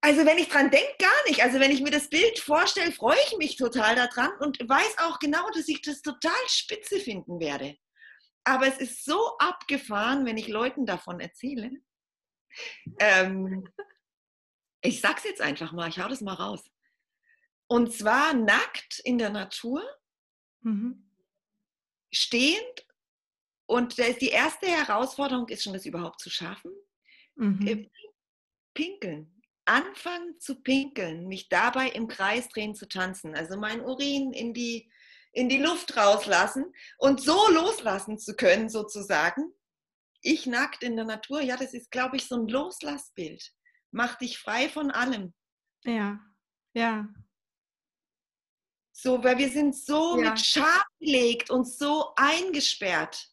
Also wenn ich dran denke, gar nicht. Also wenn ich mir das Bild vorstelle, freue ich mich total daran und weiß auch genau, dass ich das total spitze finden werde. Aber es ist so abgefahren, wenn ich Leuten davon erzähle. Ähm, ich sag's jetzt einfach mal, ich hau das mal raus. Und zwar nackt in der Natur, mhm. stehend. Und die erste Herausforderung ist schon, das überhaupt zu schaffen. Mhm. Äh, pinkeln. Anfangen zu pinkeln, mich dabei im Kreis drehen zu tanzen. Also mein Urin in die, in die Luft rauslassen und so loslassen zu können, sozusagen, ich nackt in der Natur, ja, das ist, glaube ich, so ein Loslassbild. Mach dich frei von allem. Ja, ja. So, weil wir sind so ja. mit Scham gelegt und so eingesperrt.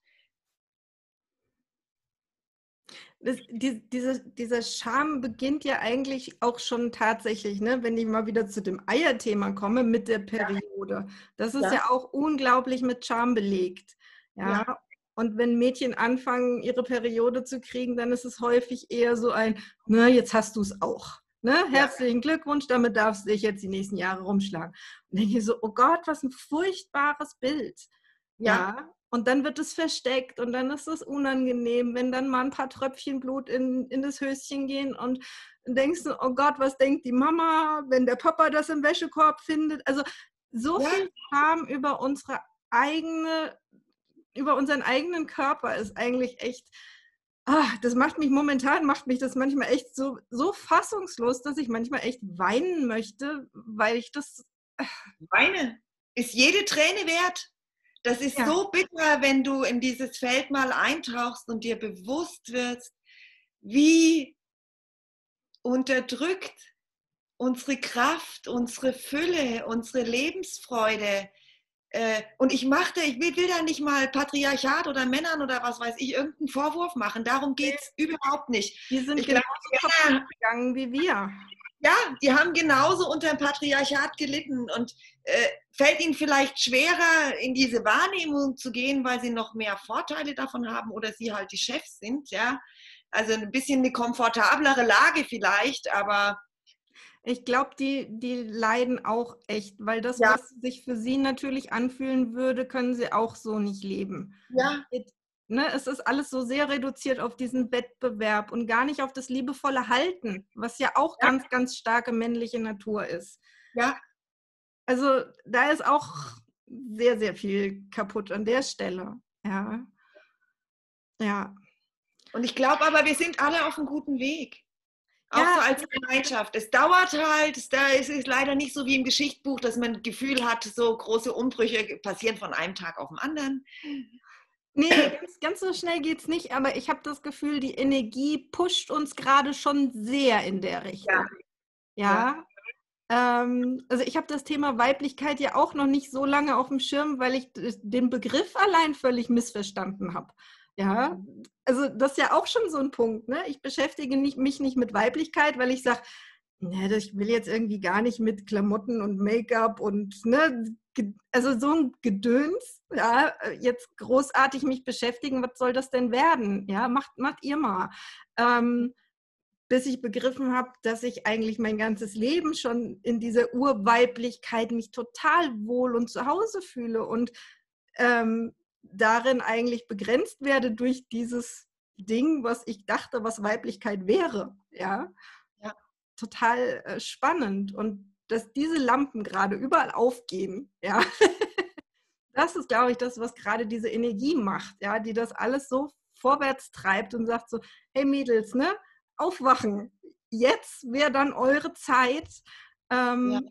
Das, die, diese, dieser Scham beginnt ja eigentlich auch schon tatsächlich, ne, wenn ich mal wieder zu dem Eierthema komme, mit der Periode. Das ist ja, ja auch unglaublich mit Scham belegt. Ja? ja. Und wenn Mädchen anfangen, ihre Periode zu kriegen, dann ist es häufig eher so ein, na, jetzt hast du es auch. Ne? Herzlichen Glückwunsch, damit darfst du dich jetzt die nächsten Jahre rumschlagen. Und denke ich so, oh Gott, was ein furchtbares Bild. Ja. ja. Und dann wird es versteckt und dann ist es unangenehm, wenn dann mal ein paar Tröpfchen Blut in, in das Höschen gehen und denkst du, oh Gott, was denkt die Mama, wenn der Papa das im Wäschekorb findet? Also so ja. viel Scham über unsere eigene über unseren eigenen Körper ist eigentlich echt, ah, das macht mich momentan, macht mich das manchmal echt so, so fassungslos, dass ich manchmal echt weinen möchte, weil ich das. Äh, Weine ist jede Träne wert. Das ist ja. so bitter, wenn du in dieses Feld mal eintauchst und dir bewusst wirst, wie unterdrückt unsere Kraft, unsere Fülle, unsere Lebensfreude, äh, und ich machte, ich will, will, da nicht mal Patriarchat oder Männern oder was weiß ich, irgendeinen Vorwurf machen. Darum geht es nee. überhaupt nicht. Die sind ich genauso glaub, gegangen wie wir. Ja, die haben genauso unter dem Patriarchat gelitten und äh, fällt ihnen vielleicht schwerer, in diese Wahrnehmung zu gehen, weil sie noch mehr Vorteile davon haben oder sie halt die Chefs sind, ja. Also ein bisschen eine komfortablere Lage vielleicht, aber Ich glaube, die, die leiden auch echt, weil das, Ja. was sich für sie natürlich anfühlen würde, können sie auch so nicht leben. Ja, Ne, es ist alles so sehr reduziert auf diesen Wettbewerb und gar nicht auf das liebevolle Halten, was ja auch Ja. ganz, ganz starke männliche Natur ist. ja, Also da ist auch sehr, sehr viel kaputt an der Stelle. Ja. Ja. Und ich glaube aber, wir sind alle auf einem guten Weg. Auch Ja. so als Gemeinschaft. Es dauert halt, es, ist leider nicht so wie im Geschichtbuch, dass man das Gefühl hat, so große Umbrüche passieren von einem Tag auf den anderen. Nee, ganz, ganz so schnell geht es nicht, aber ich habe das Gefühl, die Energie pusht uns gerade schon sehr in der Richtung. Ja. Ähm, also ich habe das Thema Weiblichkeit ja auch noch nicht so lange auf dem Schirm, weil ich den Begriff allein völlig missverstanden habe. Ja, also das ist ja auch schon so ein Punkt. Ne? Ich beschäftige nicht, mich nicht mit Weiblichkeit, weil ich sage, ne, ich will jetzt irgendwie gar nicht mit Klamotten und Make-up und ne, also so ein Gedöns, ja, jetzt großartig mich beschäftigen, was soll das denn werden? Ja, macht, macht ihr mal. Ähm, bis ich begriffen habe, dass ich eigentlich mein ganzes Leben schon in dieser Urweiblichkeit mich total wohl und zu Hause fühle und ähm, darin eigentlich begrenzt werde durch dieses Ding, was ich dachte, was Weiblichkeit wäre. Ja, Ja. total äh, spannend und dass diese Lampen gerade überall aufgehen. Ja, das ist, glaube ich, das, was gerade diese Energie macht. Ja, die das alles so vorwärts treibt und sagt so, hey Mädels, ne? aufwachen. Jetzt wäre dann eure Zeit, ähm, Ja.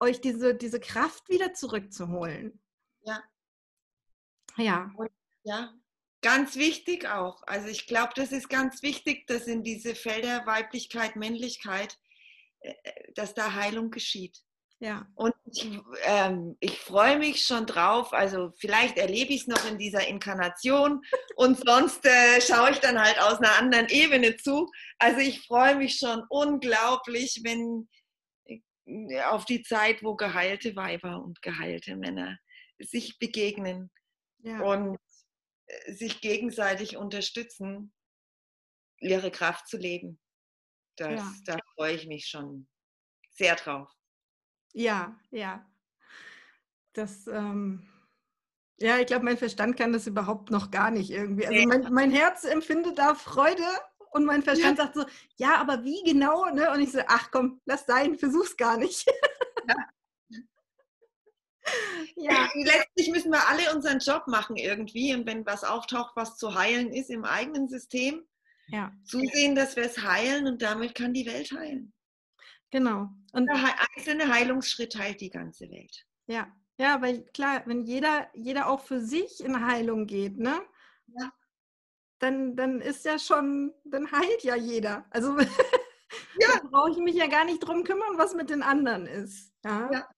euch diese, diese Kraft wieder zurückzuholen. Ja. Ja, Ja, ganz wichtig auch. Also ich glaube, das ist ganz wichtig, dass in diese Felder Weiblichkeit, Männlichkeit, äh, dass da Heilung geschieht. ja, Und ich, ähm, ich freue mich schon drauf. Also vielleicht erlebe ich es noch in dieser Inkarnation und sonst äh, schaue ich dann halt aus einer anderen Ebene zu. Also ich freue mich schon unglaublich, wenn äh, auf die Zeit, wo geheilte Weiber und geheilte Männer sich begegnen ja. und äh, sich gegenseitig unterstützen, ihre Kraft zu leben. Das, Ja. Da freue ich mich schon sehr drauf. Ja, ja. Das, ähm, ja, ich glaube, mein Verstand kann das überhaupt noch gar nicht irgendwie. Also mein, mein Herz empfindet da Freude und mein Verstand sagt so, ja, aber wie genau? Ne? Und ich so, ach komm, lass sein, versuch's gar nicht. ja, Letztlich müssen wir alle unseren Job machen irgendwie und wenn was auftaucht, was zu heilen ist im eigenen System, ja, zusehen, dass wir es heilen und damit kann die Welt heilen. genau. Und Der einzelne Heilungsschritt heilt die ganze Welt. ja, ja, weil klar, wenn jeder, jeder auch für sich in Heilung geht, ne? Ja. Dann, dann ist ja schon, dann heilt ja jeder. Also Ja. brauche ich mich ja gar nicht drum kümmern, was mit den anderen ist. Ja. Ja.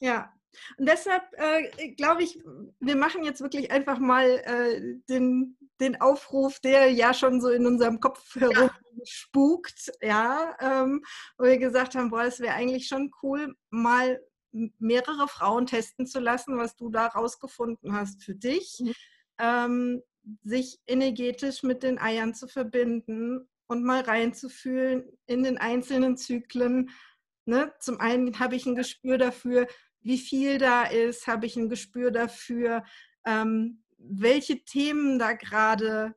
Ja. Und deshalb äh, glaube ich, wir machen jetzt wirklich einfach mal äh, den, den Aufruf, der ja schon so in unserem Kopf herumspukt, ja, ähm, wo wir gesagt haben, boah, es wäre eigentlich schon cool, mal mehrere Frauen testen zu lassen, was du da rausgefunden hast für dich, Mhm. ähm, sich energetisch mit den Eiern zu verbinden und mal reinzufühlen in den einzelnen Zyklen. Ne? Zum einen habe ich ein Gespür dafür, wie viel da ist, habe ich ein Gespür dafür, ähm, welche Themen da gerade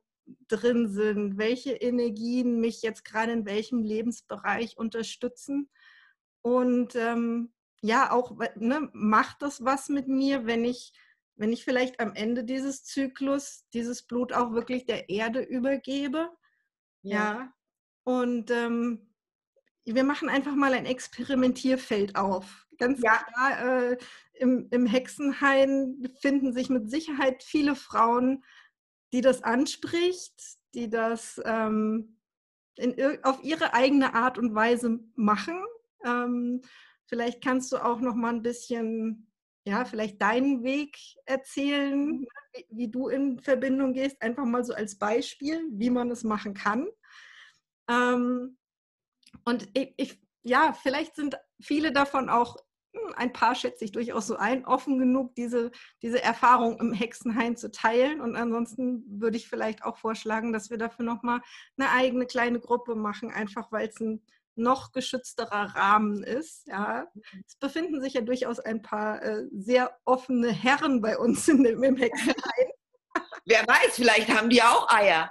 drin sind, welche Energien mich jetzt gerade in welchem Lebensbereich unterstützen. Und ähm, ja, auch ne, macht das was mit mir, wenn ich, wenn ich vielleicht am Ende dieses Zyklus dieses Blut auch wirklich der Erde übergebe. Ja. Und ähm, wir machen einfach mal ein Experimentierfeld auf. Ganz Ja. klar, äh, im, im Hexenhain finden sich mit Sicherheit viele Frauen, die das anspricht, die das ähm, in, auf ihre eigene Art und Weise machen. Ähm, vielleicht kannst du auch noch mal ein bisschen, ja, vielleicht deinen Weg erzählen, wie, wie du in Verbindung gehst, einfach mal so als Beispiel, wie man es machen kann. Ähm, und ich, ich, ja, vielleicht sind viele davon auch, hm, ein paar schätze ich durchaus so ein, offen genug, diese, diese Erfahrung im Hexenhain zu teilen. Und ansonsten würde ich vielleicht auch vorschlagen, dass wir dafür nochmal eine eigene kleine Gruppe machen, einfach weil es ein noch geschützterer Rahmen ist. Ja. Es befinden sich ja durchaus ein paar äh, sehr offene Herren bei uns in dem, im Hexenhain. Wer weiß, vielleicht haben die auch Eier.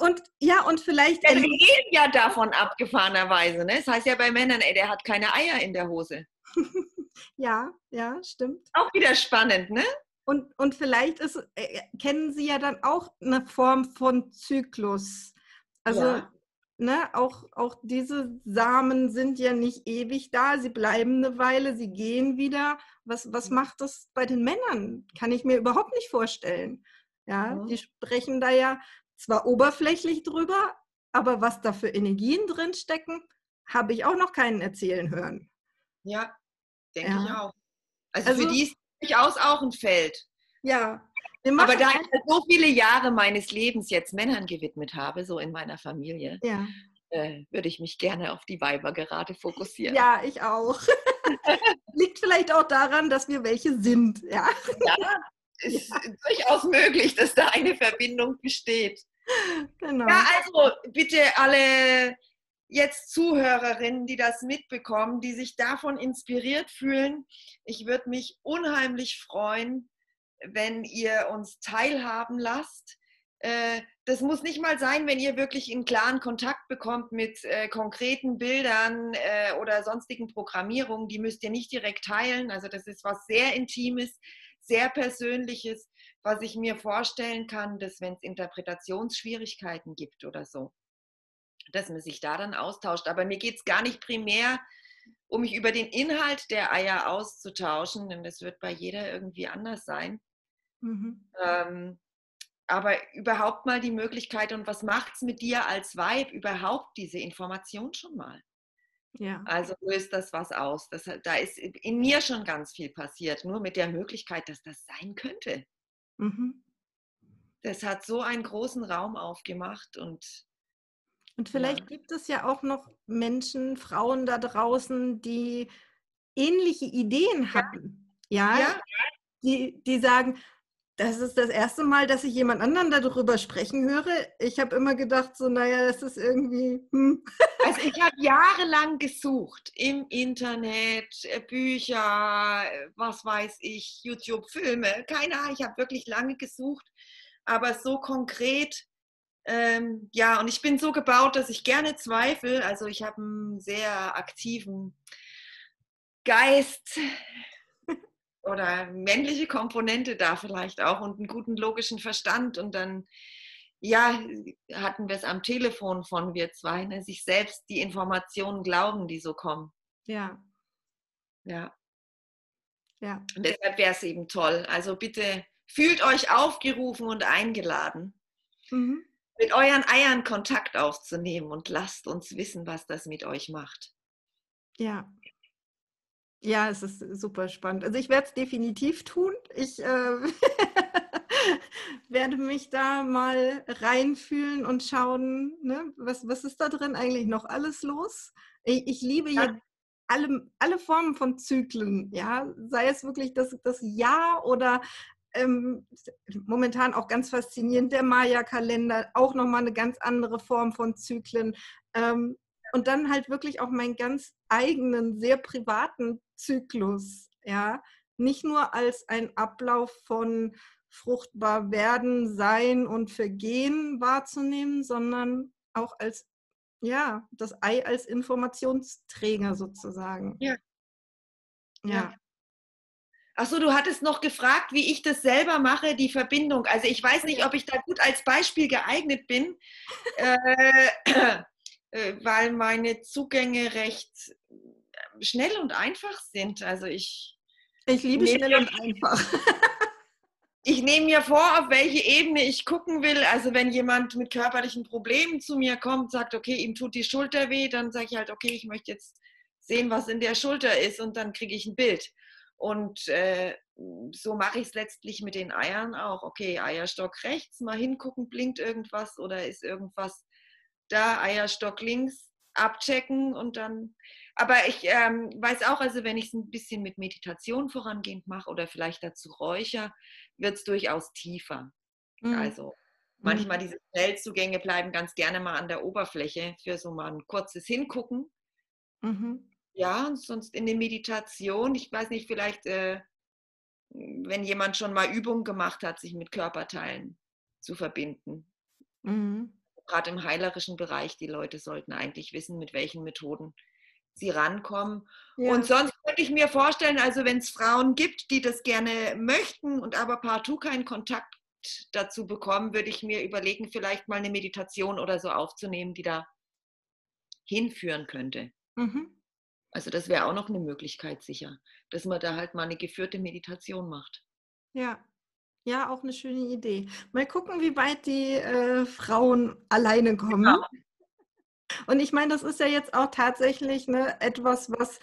Und ja, und vielleicht. Ja, wir gehen ja davon abgefahrenerweise. Ne? Das heißt ja bei Männern, ey, der hat keine Eier in der Hose. ja, ja, stimmt. Auch wieder spannend, ne? Und, und vielleicht ist, äh, kennen Sie ja dann auch eine Form von Zyklus. Also ja ne, auch, auch diese Samen sind ja nicht ewig da, sie bleiben eine Weile, sie gehen wieder. Was, was mhm. macht das bei den Männern? Kann ich mir überhaupt nicht vorstellen. Ja, mhm. die sprechen da ja zwar oberflächlich drüber, aber was da für Energien drin stecken, habe ich auch noch keinen erzählen hören. Ja, denke ja. ich auch. Also, also, für die ist durchaus auch ein Feld. Ja. Aber da ich so viele Jahre meines Lebens jetzt Männern gewidmet habe, so in meiner Familie, ja. äh, würde ich mich gerne auf die Weiber gerade fokussieren. Ja, ich auch. Liegt vielleicht auch daran, dass wir welche sind. Ja, ja ist durchaus möglich, dass da eine Verbindung besteht. Genau. Ja, also bitte alle jetzt Zuhörerinnen, die das mitbekommen, die sich davon inspiriert fühlen. Ich würde mich unheimlich freuen, wenn ihr uns teilhaben lasst. Äh, das muss nicht mal sein, wenn ihr wirklich einen klaren Kontakt bekommt mit äh, konkreten Bildern äh, oder sonstigen Programmierungen. Die müsst ihr nicht direkt teilen. Also das ist was sehr Intimes, sehr Persönliches, was ich mir vorstellen kann, dass wenn es Interpretationsschwierigkeiten gibt oder so, dass man sich da dann austauscht. Aber mir geht es gar nicht primär um mich über den Inhalt der Eier auszutauschen, denn das wird bei jeder irgendwie anders sein, Mhm. Ähm, aber überhaupt mal die Möglichkeit und was macht es mit dir als Weib überhaupt diese Information schon mal? Ja. Also löst das was aus. Das, da ist in mir schon ganz viel passiert, nur mit der Möglichkeit, dass das sein könnte. Mhm. Das hat so einen großen Raum aufgemacht und und vielleicht ja. gibt es ja auch noch Menschen, Frauen da draußen, die ähnliche Ideen hatten. Ja, ja. Die, die sagen, das ist das erste Mal, dass ich jemand anderen darüber sprechen höre. Ich habe immer gedacht, so, naja, das ist irgendwie. Hm. Also, ich habe jahrelang gesucht im Internet, äh, Bücher, äh, was weiß ich, YouTube-Filme. Keine Ahnung, ich habe wirklich lange gesucht, aber so konkret. Ähm, ja, und ich bin so gebaut, dass ich gerne zweifle. Also, ich habe einen sehr aktiven Geist oder männliche Komponente da vielleicht auch und einen guten logischen Verstand. Und dann, ja, hatten wir es am Telefon von wir zwei, ne, sich selbst die Informationen glauben, die so kommen. Ja. Ja. Ja. Und deshalb wäre es eben toll. Also bitte fühlt euch aufgerufen und eingeladen, mhm. mit euren Eiern Kontakt aufzunehmen und lasst uns wissen, was das mit euch macht. Ja, ja, es ist super spannend. Also ich werde es definitiv tun. Ich äh, werde mich da mal reinfühlen und schauen, ne, was, was ist da drin eigentlich noch alles los. Ich, ich liebe ja. ja alle, alle Formen von Zyklen, ja, sei es wirklich das, das Jahr oder ähm, momentan auch ganz faszinierend der Maya-Kalender, auch nochmal eine ganz andere Form von Zyklen. Ähm, und dann halt wirklich auch meinen ganz eigenen, sehr privaten Zyklus, ja, nicht nur als ein Ablauf von fruchtbar werden, sein und vergehen wahrzunehmen, sondern auch als ja, das Ei als Informationsträger sozusagen. Ja. Ja. Achso, du hattest noch gefragt, wie ich das selber mache, die Verbindung. Also ich weiß nicht, ob ich da gut als Beispiel geeignet bin. äh, äh, weil meine Zugänge recht schnell und einfach sind. Also ich. Ich liebe schnell und einfach. ich nehme mir vor, auf welche Ebene ich gucken will. Also wenn jemand mit körperlichen Problemen zu mir kommt, sagt, okay, ihm tut die Schulter weh, dann sage ich halt, okay, ich möchte jetzt sehen, was in der Schulter ist und dann kriege ich ein Bild. Und äh, so mache ich es letztlich mit den Eiern auch. Okay, Eierstock rechts, mal hingucken, blinkt irgendwas oder ist irgendwas da Eierstock links abchecken und dann. Aber ich ähm, weiß auch, also wenn ich es ein bisschen mit Meditation vorangehend mache oder vielleicht dazu räucher, wird es durchaus tiefer. Mhm. Also Manchmal diese Schnellzugänge bleiben ganz gerne mal an der Oberfläche für so mal ein kurzes Hingucken. Mhm. Ja, und sonst in der Meditation, ich weiß nicht, vielleicht, äh, wenn jemand schon mal Übungen gemacht hat, sich mit Körperteilen zu verbinden. Mhm. Gerade im heilerischen Bereich, die Leute sollten eigentlich wissen, mit welchen Methoden sie rankommen. Ja. Und sonst könnte ich mir vorstellen, also wenn es Frauen gibt, die das gerne möchten und aber partout keinen Kontakt dazu bekommen, würde ich mir überlegen, vielleicht mal eine Meditation oder so aufzunehmen, die da hinführen könnte. Mhm. Also das wäre auch noch eine Möglichkeit sicher, dass man da halt mal eine geführte Meditation macht. Ja, ja, auch eine schöne Idee. Mal gucken, wie weit die äh, Frauen alleine kommen. Genau. Und ich meine, das ist ja jetzt auch tatsächlich ne, etwas, was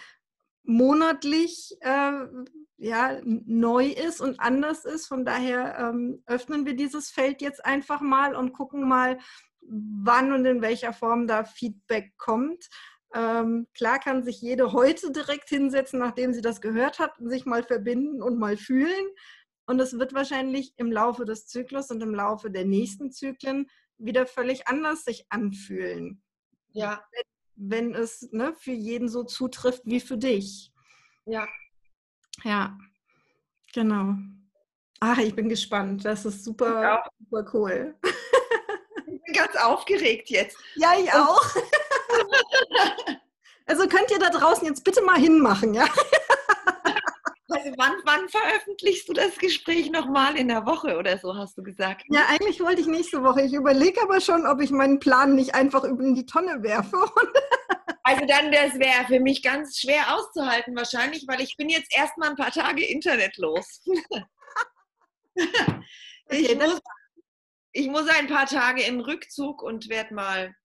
monatlich äh, ja, neu ist und anders ist. Von daher ähm, öffnen wir dieses Feld jetzt einfach mal und gucken mal, wann und in welcher Form da Feedback kommt. Ähm, klar kann sich jede heute direkt hinsetzen, nachdem sie das gehört hat, und sich mal verbinden und mal fühlen. Und es wird wahrscheinlich im Laufe des Zyklus und im Laufe der nächsten Zyklen wieder völlig anders sich anfühlen. Ja. Wenn, wenn es ne, für jeden so zutrifft wie für dich. Ja. Ja, genau. Ach, ich bin gespannt. Das ist super, super cool. Ich bin ganz aufgeregt jetzt. Ja, ich auch. Also könnt ihr da draußen jetzt bitte mal hinmachen, ja? Also wann, wann veröffentlichst du das Gespräch nochmal in der Woche oder so, hast du gesagt? Ja, eigentlich wollte ich nächste Woche. Ich überlege aber schon, ob ich meinen Plan nicht einfach in die Tonne werfe. also dann, das wäre für mich ganz schwer auszuhalten wahrscheinlich, weil ich bin jetzt erstmal ein paar Tage internetlos. ich, muss, ich muss ein paar Tage in Rückzug und werde mal,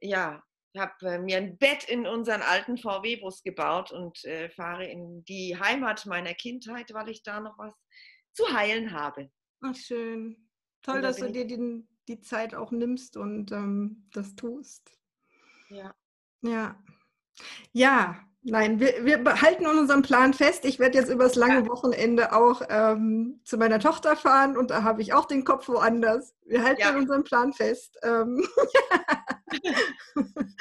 ja, habe äh, mir ein Bett in unseren alten VW-Bus gebaut und äh, fahre in die Heimat meiner Kindheit, weil ich da noch was zu heilen habe. Ach, schön. Toll, da dass du dir die, die Zeit auch nimmst und ähm, das tust. Ja. Ja. Ja, Nein, wir, wir behalten unseren Plan fest. Ich werde jetzt übers lange ja. Wochenende auch ähm, zu meiner Tochter fahren und da habe ich auch den Kopf woanders. Wir halten ja. unseren Plan fest. Ähm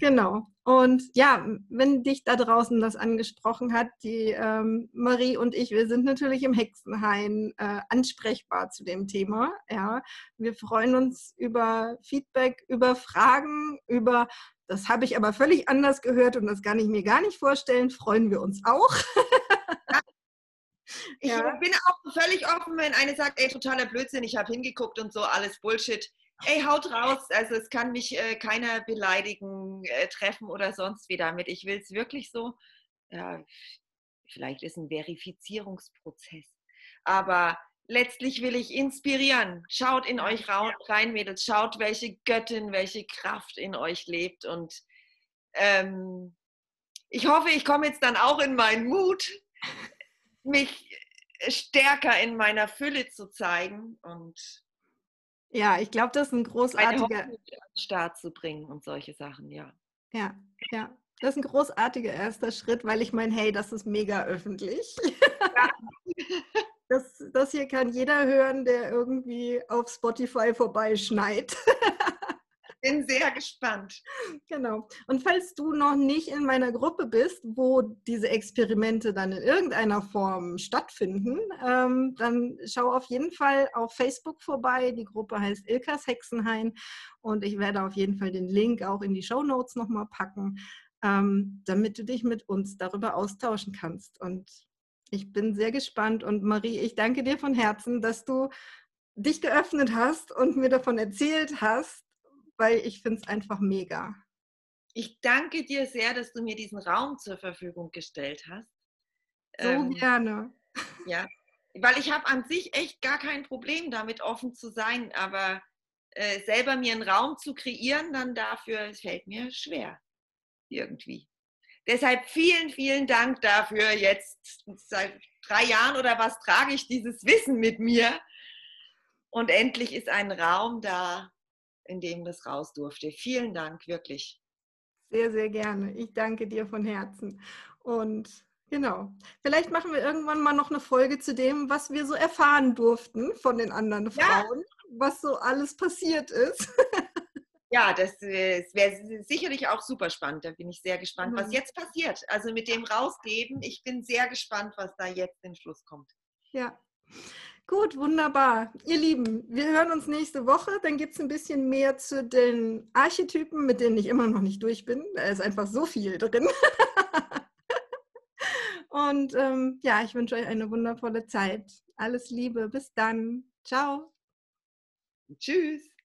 genau. Und ja, wenn dich da draußen das angesprochen hat, die ähm, Marie und ich, wir sind natürlich im Hexenhain äh, ansprechbar zu dem Thema. Ja, wir freuen uns über Feedback, über Fragen, über das habe ich aber völlig anders gehört und das kann ich mir gar nicht vorstellen. Freuen wir uns auch. Ich ja. bin auch völlig offen, wenn eine sagt, ey, totaler Blödsinn, ich habe hingeguckt und so, alles Bullshit. Ey, haut raus. Also es kann mich äh, keiner beleidigen, äh, treffen oder sonst wie damit. Ich will es wirklich so. Ja, vielleicht ist ein Verifizierungsprozess. Aber letztlich will ich inspirieren. Schaut in euch rein, Mädels. Schaut, welche Göttin, welche Kraft in euch lebt. Und ähm, ich hoffe, ich komme jetzt dann auch in meinen Mut, mich stärker in meiner Fülle zu zeigen und ja, ich glaube, das ist ein großartiger Start zu bringen und solche Sachen, ja. Ja, ja. Das ist ein großartiger erster Schritt, weil ich meine, hey, das ist mega öffentlich. Ja. Das, das hier kann jeder hören, der irgendwie auf Spotify vorbeischneit. Bin sehr gespannt. Genau. Und falls du noch nicht in meiner Gruppe bist, wo diese Experimente dann in irgendeiner Form stattfinden, ähm, dann schau auf jeden Fall auf Facebook vorbei. Die Gruppe heißt Ilkas Hexenhain und ich werde auf jeden Fall den Link auch in die Show Notes nochmal packen, ähm, damit du dich mit uns darüber austauschen kannst. Und ich bin sehr gespannt und Marie, ich danke dir von Herzen, dass du dich geöffnet hast und mir davon erzählt hast, weil ich finde es einfach mega. Ich danke dir sehr, dass du mir diesen Raum zur Verfügung gestellt hast. So ähm, gerne. Ja, weil ich habe an sich echt gar kein Problem damit, offen zu sein, aber äh, selber mir einen Raum zu kreieren, dann dafür fällt mir schwer irgendwie. Deshalb vielen, vielen Dank dafür. Jetzt seit drei Jahren oder was trage ich dieses Wissen mit mir. Und endlich ist ein Raum da, in dem das raus durfte. Vielen Dank, wirklich. Sehr, sehr gerne. Ich danke dir von Herzen. Und genau, vielleicht machen wir irgendwann mal noch eine Folge zu dem, was wir so erfahren durften von den anderen Frauen. was so alles passiert ist. Ja, das, äh, wäre sicherlich auch super spannend. Da bin ich sehr gespannt, mhm. was jetzt passiert. Also mit dem Rausgeben, ich bin sehr gespannt, was da jetzt in Schluss kommt. Ja. Gut, wunderbar. Ihr Lieben, wir hören uns nächste Woche. Dann gibt es ein bisschen mehr zu den Archetypen, mit denen ich immer noch nicht durch bin. Da ist einfach so viel drin. Und ähm, ja, ich wünsche euch eine wundervolle Zeit. Alles Liebe. Bis dann. Ciao. Tschüss.